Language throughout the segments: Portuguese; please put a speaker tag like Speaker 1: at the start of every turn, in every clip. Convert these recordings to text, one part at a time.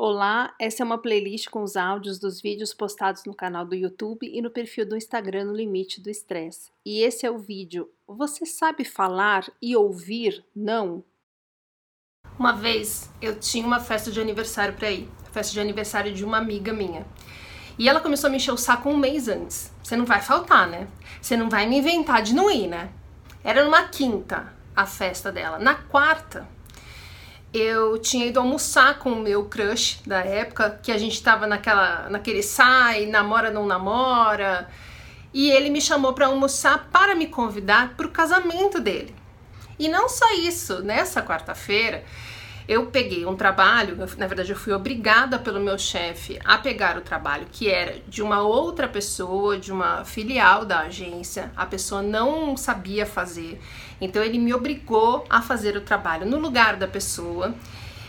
Speaker 1: Olá, essa é uma playlist com os áudios dos vídeos postados no canal do YouTube e no perfil do Instagram no Limite do Estresse. E esse é o vídeo Você sabe falar e ouvir não?
Speaker 2: Uma vez eu tinha uma festa de aniversário para ir, festa de aniversário de uma amiga minha. E ela começou a me encher o saco um mês antes. Você não vai faltar, né? Você não vai me inventar de não ir, né? Era numa quinta a festa dela. Na quarta, eu tinha ido almoçar com o meu crush da época, que a gente tava naquela, naquele sai, namora, não namora. E ele me chamou para almoçar para me convidar para o casamento dele. E não só isso, nessa quarta-feira eu peguei um trabalho, na verdade eu fui obrigada pelo meu chefe a pegar o trabalho que era de uma outra pessoa, de uma filial da agência. A pessoa não sabia fazer. Então ele me obrigou a fazer o trabalho no lugar da pessoa.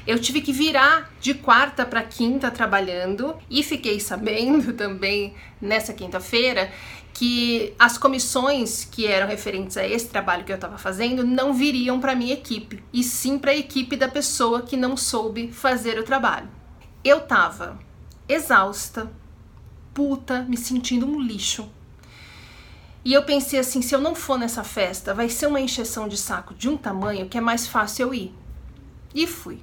Speaker 2: Eu tive que virar de quarta para quinta trabalhando e fiquei sabendo também nessa quinta-feira que as comissões que eram referentes a esse trabalho que eu estava fazendo não viriam para minha equipe, e sim para a equipe da pessoa que não soube fazer o trabalho. Eu estava exausta, puta, me sentindo um lixo. E eu pensei assim, se eu não for nessa festa, vai ser uma encheção de saco de um tamanho que é mais fácil eu ir. E fui.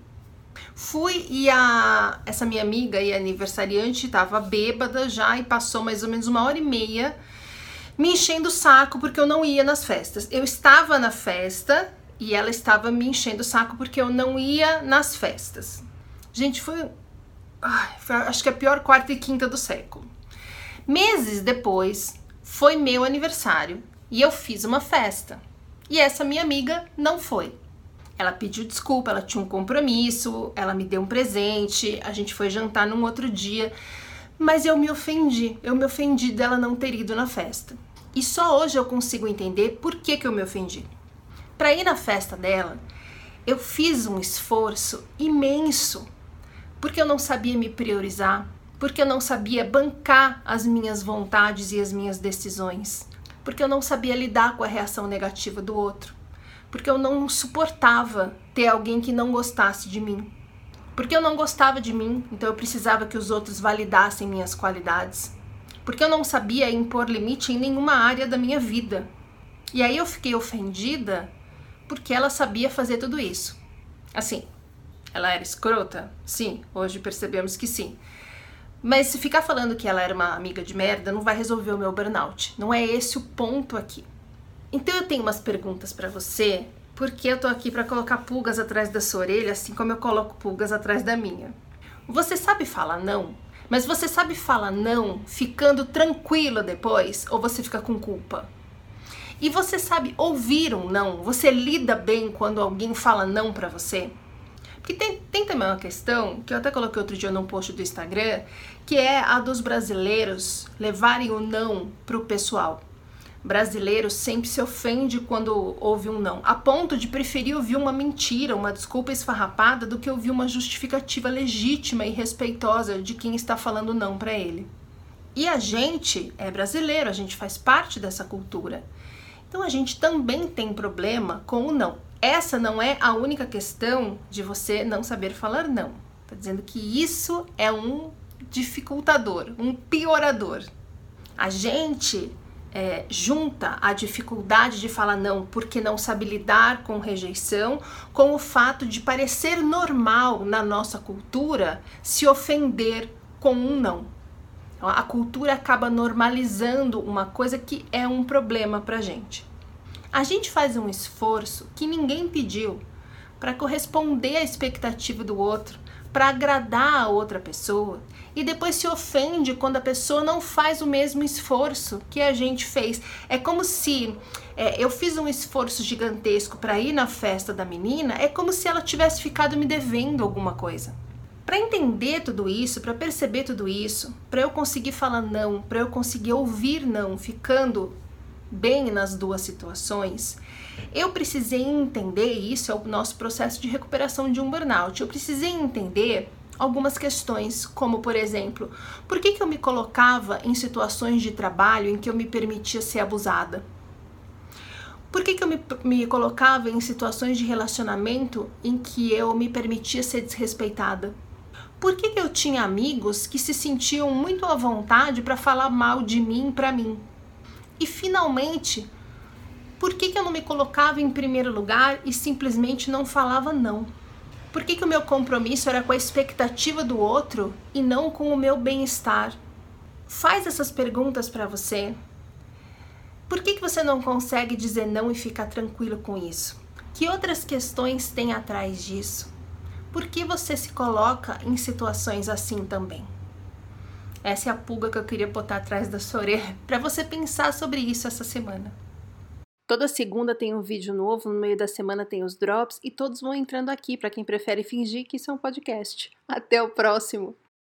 Speaker 2: Fui e a essa minha amiga e aniversariante estava bêbada já e passou mais ou menos uma hora e meia me enchendo o saco porque eu não ia nas festas. Eu estava na festa e ela estava me enchendo o saco porque eu não ia nas festas. Gente, foi, ai, foi acho que a pior quarta e quinta do século. Meses depois, foi meu aniversário e eu fiz uma festa. E essa minha amiga não foi. Ela pediu desculpa, ela tinha um compromisso, ela me deu um presente, a gente foi jantar num outro dia, mas eu me ofendi. Eu me ofendi dela não ter ido na festa. E só hoje eu consigo entender por que, que eu me ofendi. Para ir na festa dela, eu fiz um esforço imenso, porque eu não sabia me priorizar, porque eu não sabia bancar as minhas vontades e as minhas decisões, porque eu não sabia lidar com a reação negativa do outro, porque eu não suportava ter alguém que não gostasse de mim. Porque eu não gostava de mim, então eu precisava que os outros validassem minhas qualidades porque eu não sabia impor limite em nenhuma área da minha vida. E aí eu fiquei ofendida porque ela sabia fazer tudo isso. Assim, ela era escrota? Sim, hoje percebemos que sim. Mas se ficar falando que ela era uma amiga de merda, não vai resolver o meu burnout. Não é esse o ponto aqui. Então eu tenho umas perguntas para você, porque eu tô aqui para colocar pulgas atrás da sua orelha, assim como eu coloco pulgas atrás da minha. Você sabe falar não? Mas você sabe falar não ficando tranquila depois ou você fica com culpa? E você sabe ouvir um não? Você lida bem quando alguém fala não para você? Porque tem, tem também uma questão, que eu até coloquei outro dia num post do Instagram, que é a dos brasileiros levarem o não pro pessoal brasileiro sempre se ofende quando ouve um não, a ponto de preferir ouvir uma mentira, uma desculpa esfarrapada, do que ouvir uma justificativa legítima e respeitosa de quem está falando não para ele. E a gente é brasileiro, a gente faz parte dessa cultura. Então a gente também tem problema com o não. Essa não é a única questão de você não saber falar não. Tá dizendo que isso é um dificultador, um piorador. A gente é, junta a dificuldade de falar não porque não sabe lidar com rejeição com o fato de parecer normal na nossa cultura se ofender com um não. Então, a cultura acaba normalizando uma coisa que é um problema pra gente. A gente faz um esforço que ninguém pediu para corresponder à expectativa do outro, para agradar a outra pessoa e depois se ofende quando a pessoa não faz o mesmo esforço que a gente fez. É como se é, eu fiz um esforço gigantesco para ir na festa da menina, é como se ela tivesse ficado me devendo alguma coisa. Para entender tudo isso, para perceber tudo isso, para eu conseguir falar não, para eu conseguir ouvir não, ficando bem nas duas situações, eu precisei entender, isso é o nosso processo de recuperação de um burnout, eu precisei entender algumas questões, como por exemplo, por que, que eu me colocava em situações de trabalho em que eu me permitia ser abusada? Por que, que eu me, me colocava em situações de relacionamento em que eu me permitia ser desrespeitada? Por que, que eu tinha amigos que se sentiam muito à vontade para falar mal de mim para mim? E finalmente, por que, que eu não me colocava em primeiro lugar e simplesmente não falava não? Por que, que o meu compromisso era com a expectativa do outro e não com o meu bem-estar? Faz essas perguntas para você. Por que, que você não consegue dizer não e ficar tranquilo com isso? Que outras questões tem atrás disso? Por que você se coloca em situações assim também? Essa é a pulga que eu queria botar atrás da sua orelha para você pensar sobre isso essa semana.
Speaker 1: Toda segunda tem um vídeo novo, no meio da semana tem os drops e todos vão entrando aqui para quem prefere fingir que isso é um podcast. Até o próximo!